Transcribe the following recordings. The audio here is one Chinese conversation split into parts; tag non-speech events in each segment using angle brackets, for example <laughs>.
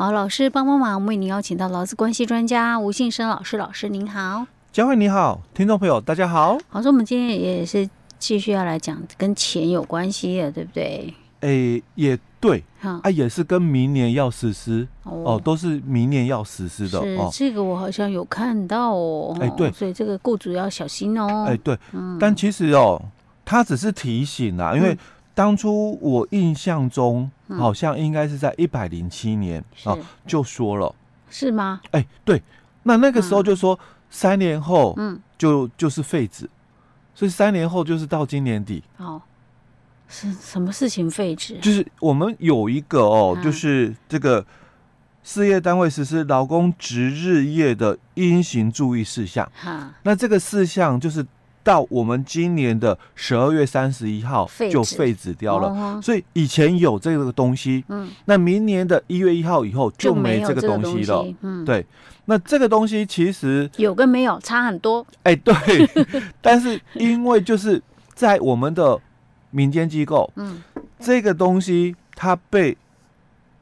好，老师帮帮忙，我们为您邀请到劳资关系专家吴信生老师，老师您好，佳慧你好，听众朋友大家好。好，说我们今天也是继续要来讲跟钱有关系的，对不对？哎，也对，啊，也是跟明年要实施哦，哦，都是明年要实施的是哦。这个我好像有看到哦，哎，对，所以这个雇主要小心哦。哎，对，嗯，但其实哦，他只是提醒啦，因为。当初我印象中好像应该是在一百零七年啊，就说了，是吗？哎，对，那那个时候就说三年后，嗯，就就是废止，所以三年后就是到今年底。哦，是什么事情废止？就是我们有一个哦，就是这个事业单位实施劳工值日夜的应行注意事项。哈，那这个事项就是。到我们今年的十二月三十一号就废止掉了，所以以前有这个东西，嗯，那明年的一月一号以后就没这个东西了，嗯，对，那这个东西其实有跟没有差很多，哎，对，<laughs> 但是因为就是在我们的民间机构，嗯，这个东西它被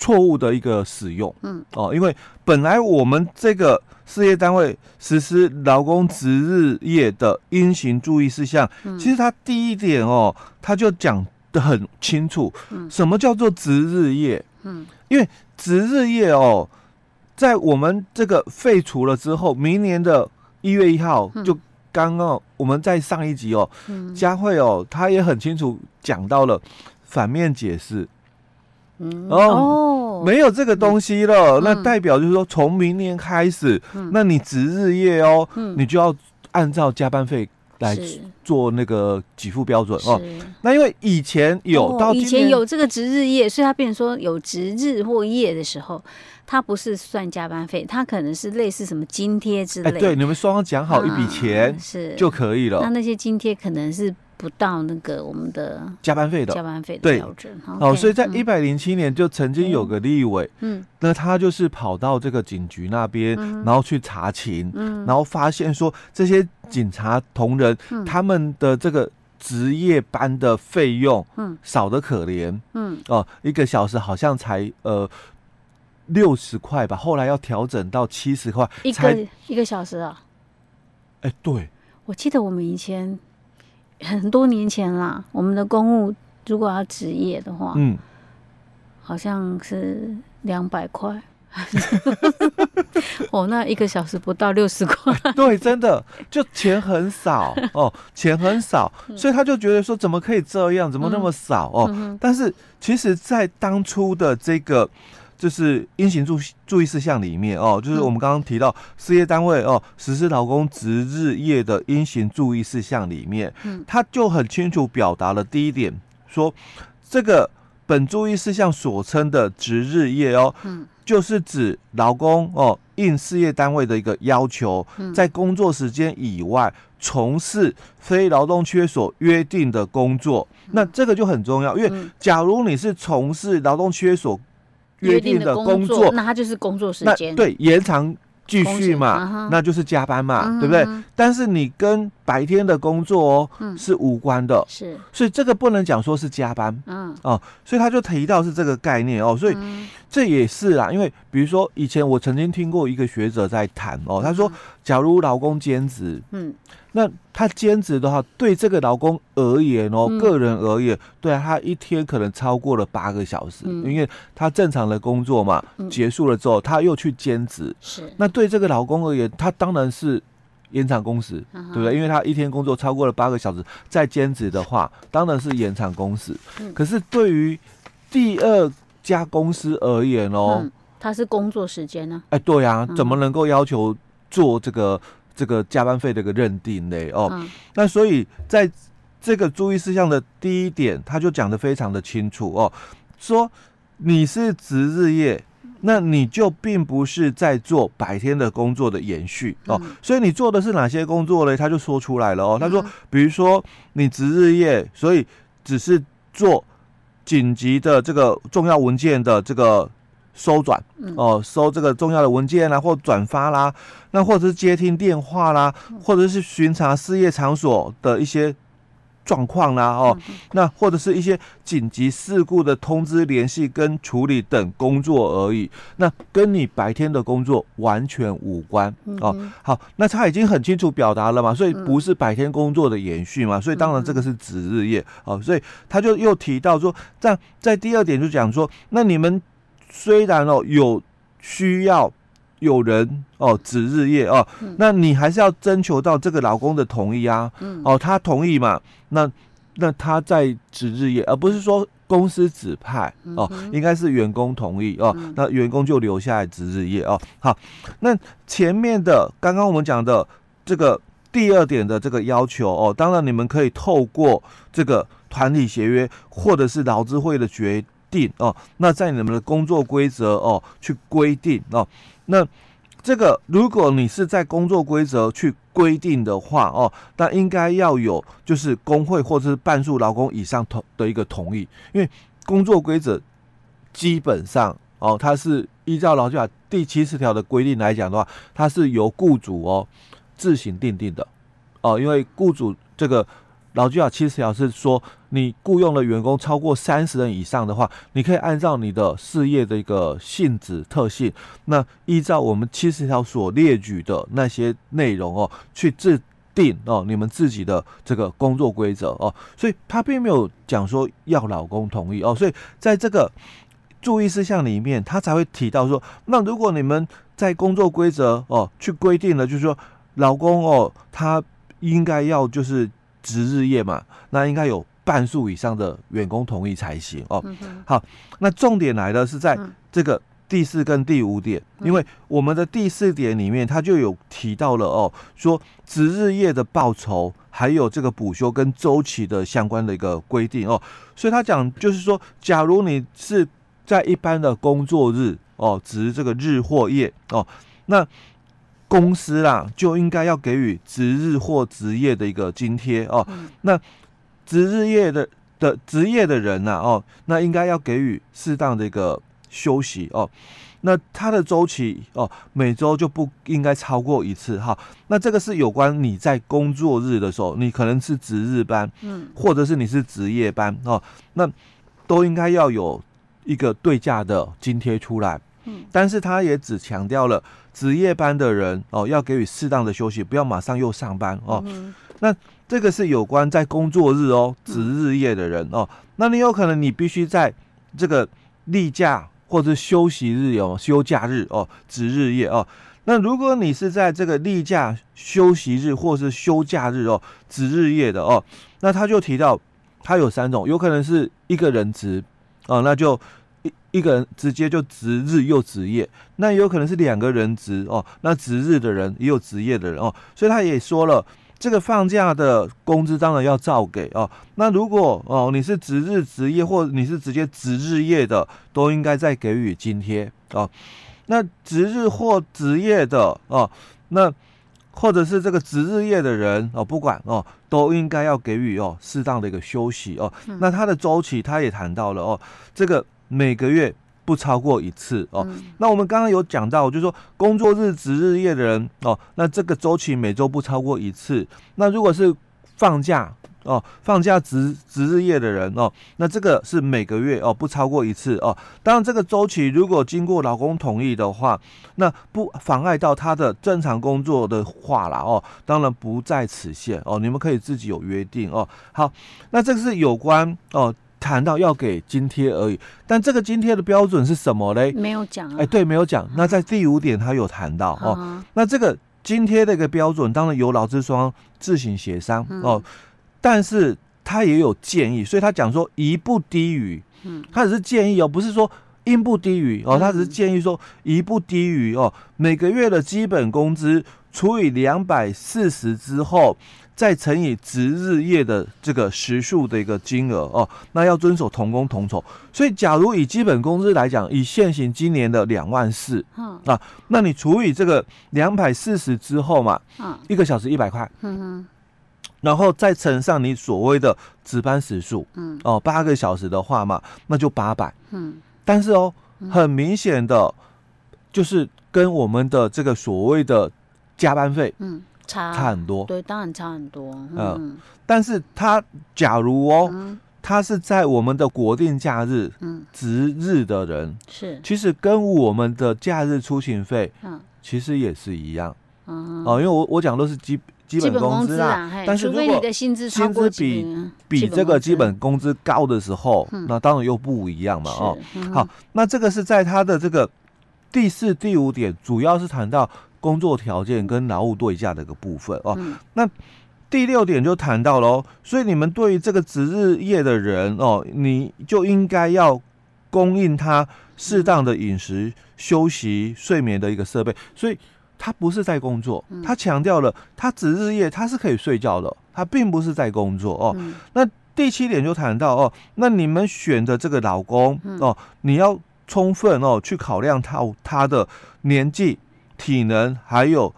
错误的一个使用，嗯，哦，因为本来我们这个。事业单位实施劳工值日夜的应行注意事项，嗯、其实他第一点哦，他就讲的很清楚，嗯、什么叫做值日夜？嗯，因为值日夜哦，在我们这个废除了之后，明年的一月一号，就刚刚我们在上一集哦，嗯、佳慧哦，他也很清楚讲到了反面解释。嗯哦，没有这个东西了，嗯、那代表就是说，从明年开始，嗯、那你值日夜哦，嗯、你就要按照加班费来做那个给付标准哦。那因为以前有到、哦、以前有这个值日夜，所以他变成说有值日或夜的时候，他不是算加班费，他可能是类似什么津贴之类的。哎、对，你们双方讲好一笔钱、啊、是就可以了。那那些津贴可能是。不到那个我们的加班费的。加班费的标准，哦，所以在一百零七年就曾经有个立委，嗯，那他就是跑到这个警局那边，然后去查勤，嗯，然后发现说这些警察同仁他们的这个值夜班的费用，嗯，少的可怜，嗯，哦，一个小时好像才呃六十块吧，后来要调整到七十块，一个一个小时啊，哎，对，我记得我们以前。很多年前啦，我们的公务如果要值夜的话，嗯，好像是两百块。<laughs> 哦，那一个小时不到六十块。<laughs> 对，真的就钱很少 <laughs> 哦，钱很少，所以他就觉得说，怎么可以这样？怎么那么少哦？但是其实，在当初的这个。就是应行注注意事项里面哦，就是我们刚刚提到事业单位哦实施劳工值日夜的应行注意事项里面，嗯，他就很清楚表达了第一点，说这个本注意事项所称的值日夜哦，嗯，就是指劳工哦应事业单位的一个要求，在工作时间以外从事非劳动契约所约定的工作，那这个就很重要，因为假如你是从事劳动契约所约定的工作，那他就是工作时间。对，延长继续嘛，那就是加班嘛，对不对？但是你跟白天的工作哦是无关的，是，所以这个不能讲说是加班，嗯。哦，所以他就提到是这个概念哦，所以这也是啦，因为比如说以前我曾经听过一个学者在谈哦，他说，假如老公兼职，嗯。那他兼职的话，对这个老公而言哦，嗯、个人而言，对啊，他一天可能超过了八个小时，嗯、因为他正常的工作嘛，嗯、结束了之后，他又去兼职，是。那对这个老公而言，他当然是延长工时，嗯、对不对？因为他一天工作超过了八个小时，再兼职的话，当然是延长工时。嗯、可是对于第二家公司而言哦，嗯、他是工作时间呢？哎，对啊，怎么能够要求做这个？这个加班费的一个认定嘞，哦，嗯、那所以在这个注意事项的第一点，他就讲的非常的清楚哦，说你是值日夜，那你就并不是在做白天的工作的延续哦，嗯、所以你做的是哪些工作嘞？他就说出来了哦，他说，比如说你值日夜，所以只是做紧急的这个重要文件的这个。收转哦，收这个重要的文件啦，或转发啦，那或者是接听电话啦，或者是巡查事业场所的一些状况啦，哦，那或者是一些紧急事故的通知、联系跟处理等工作而已，那跟你白天的工作完全无关哦。好，那他已经很清楚表达了嘛，所以不是白天工作的延续嘛，所以当然这个是值日夜哦，所以他就又提到说，在在第二点就讲说，那你们虽然哦有需要。有人哦，值日夜哦，嗯、那你还是要征求到这个老公的同意啊。嗯、哦，他同意嘛？那那他在值日夜，而不是说公司指派哦，嗯、应该是员工同意哦。嗯、那员工就留下来值日夜哦。好，那前面的刚刚我们讲的这个第二点的这个要求哦，当然你们可以透过这个团体协约或者是劳资会的决定哦，那在你们的工作规则哦去规定哦。那这个，如果你是在工作规则去规定的话，哦，那应该要有就是工会或者是半数劳工以上同的一个同意，因为工作规则基本上哦，它是依照劳基法第七十条的规定来讲的话，它是由雇主哦自行订定的哦，因为雇主这个。劳基法七十条是说，你雇佣的员工超过三十人以上的话，你可以按照你的事业的一个性质特性，那依照我们七十条所列举的那些内容哦，去制定哦你们自己的这个工作规则哦，所以他并没有讲说要老公同意哦，所以在这个注意事项里面，他才会提到说，那如果你们在工作规则哦去规定了，就是说老公哦他应该要就是。值日夜嘛，那应该有半数以上的员工同意才行哦。嗯、好，那重点来的是在这个第四跟第五点，嗯、因为我们的第四点里面，他就有提到了哦，说值日夜的报酬，还有这个补休跟周期的相关的一个规定哦。所以他讲就是说，假如你是在一般的工作日哦，值这个日或夜哦，那。公司啦，就应该要给予值日或值夜的一个津贴哦。嗯、那值日夜的的值夜的人呐、啊，哦，那应该要给予适当的一个休息哦。那他的周期哦，每周就不应该超过一次哈。那这个是有关你在工作日的时候，你可能是值日班，嗯，或者是你是值夜班哦，那都应该要有一个对价的津贴出来。嗯，但是他也只强调了。值夜班的人哦，要给予适当的休息，不要马上又上班哦。嗯、那这个是有关在工作日哦，值日夜的人哦。那你有可能你必须在这个例假或者休息日有休假日哦，值日夜哦。那如果你是在这个例假休息日或是休假日哦，值日夜的哦，那他就提到他有三种，有可能是一个人值哦，那就。一一个人直接就值日又值夜，那也有可能是两个人值哦，那值日的人也有值夜的人哦，所以他也说了，这个放假的工资当然要照给哦。那如果哦你是值日值夜，或你是直接值日夜的，都应该再给予津贴哦。那值日或值夜的哦，那或者是这个值日夜的人哦，不管哦，都应该要给予哦适当的一个休息哦。嗯、那他的周期他也谈到了哦，这个。每个月不超过一次哦。嗯、那我们刚刚有讲到，就是说工作日值日夜的人哦，那这个周期每周不超过一次。那如果是放假哦，放假值值日夜的人哦，那这个是每个月哦不超过一次哦。当然，这个周期如果经过老公同意的话，那不妨碍到他的正常工作的话啦哦，当然不在此限哦。你们可以自己有约定哦。好，那这个是有关哦。谈到要给津贴而已，但这个津贴的标准是什么嘞？没有讲啊。哎，对，没有讲。那在第五点，他有谈到哦。嗯、那这个津贴的一个标准，当然由劳资双方自行协商哦。嗯、但是他也有建议，所以他讲说一不低于，嗯，他只是建议哦，不是说应不低于哦，他只是建议说一不低于哦，每个月的基本工资除以两百四十之后。再乘以值日夜的这个时数的一个金额哦，那要遵守同工同酬。所以，假如以基本工资来讲，以现行今年的两万四，嗯。啊，那你除以这个两百四十之后嘛，嗯，一个小时一百块，嗯哼，然后再乘上你所谓的值班时数，嗯。哦，八个小时的话嘛，那就八百，嗯，但是哦，很明显的，就是跟我们的这个所谓的加班费，嗯。差差很多。对，当然差很多。嗯，嗯但是他假如哦，嗯、他是在我们的国定假日、嗯，值日的人，是，其实跟我们的假日出行费，嗯，其实也是一样。嗯，哦，因为我我讲都是基基本工资啊，但是如果你的薪资薪资比比这个基本工资高的时候，那当然又不一样嘛。哦，好，那这个是在他的这个第四、第五点，主要是谈到工作条件跟劳务对价的一个部分哦。那第六点就谈到喽，所以你们对于这个值日业的人哦，你就应该要供应他适当的饮食、休息、睡眠的一个设备。所以他不是在工作，他强调了他值日夜他是可以睡觉的，他并不是在工作哦。那第七点就谈到哦，那你们选的这个老公哦，你要充分哦去考量他他的年纪、体能还有。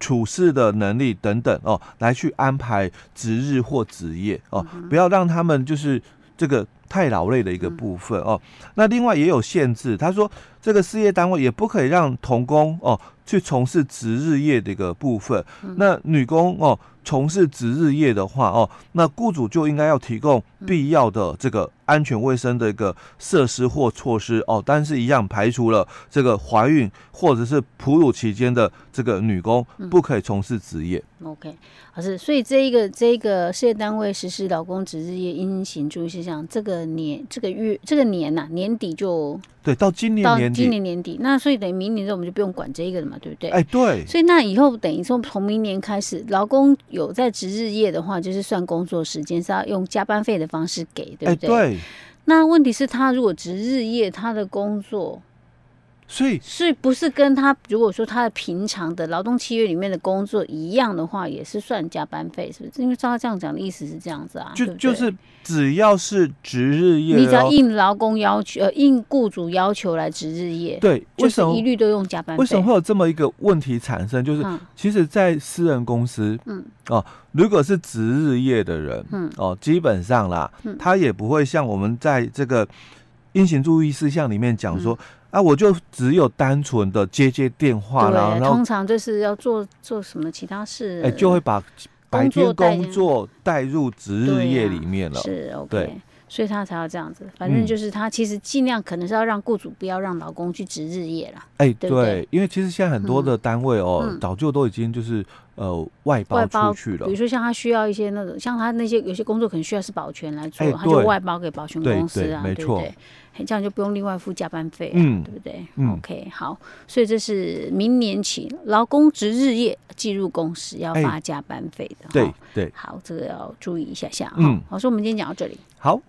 处事的能力等等哦，来去安排值日或值夜哦，不要让他们就是这个太劳累的一个部分哦。那另外也有限制，他说这个事业单位也不可以让童工哦去从事值日业的一个部分。那女工哦从事值日业的话哦，那雇主就应该要提供必要的这个。安全卫生的一个设施或措施哦，但是一样排除了这个怀孕或者是哺乳期间的这个女工不可以从事职业。嗯、OK，好是，所以这一个这一个事业单位实施劳工值日业应行注意事项，这个年这个月这个年呐、啊、年底就对，到今年年底，今年年底，那所以等于明年之后我们就不用管这个了嘛，对不对？哎，对。所以那以后等于说从明年开始，劳工有在值日夜的话，就是算工作时间是要用加班费的方式给，对不对。那问题是，他如果值日夜，他的工作，所以是不是跟他如果说他的平常的劳动契约里面的工作一样的话，也是算加班费，是不是？因为照他这样讲的意思是这样子啊，就就是只要是值日夜，你只要应劳工要求，呃，应雇主要求来值日夜，对，为什么一律都用加班费？为什么会有这么一个问题产生？就是其实，在私人公司，嗯，哦。如果是值日夜的人，嗯，哦，基本上啦，嗯，他也不会像我们在这个应行注意事项里面讲说，嗯，啊，我就只有单纯的接接电话啦，然后通常就是要做做什么其他事，哎，就会把白天工作带入值日夜里面了，是 OK，对。所以他才要这样子，反正就是他其实尽量可能是要让雇主不要让劳工去值日夜啦。哎，对，对，因为其实现在很多的单位哦，嗯、早就都已经就是呃外包出去了。比如说像他需要一些那种，像他那些有些工作可能需要是保全来做，他就外包给保全公司啊，对，不，对，没错。对这样就不用另外付加班费，嗯，对不对？嗯，OK，好，所以这是明年起劳工值日夜计入工时要发加班费的，对对。好，这个要注意一下下。嗯，好，所以我们今天讲到这里。好。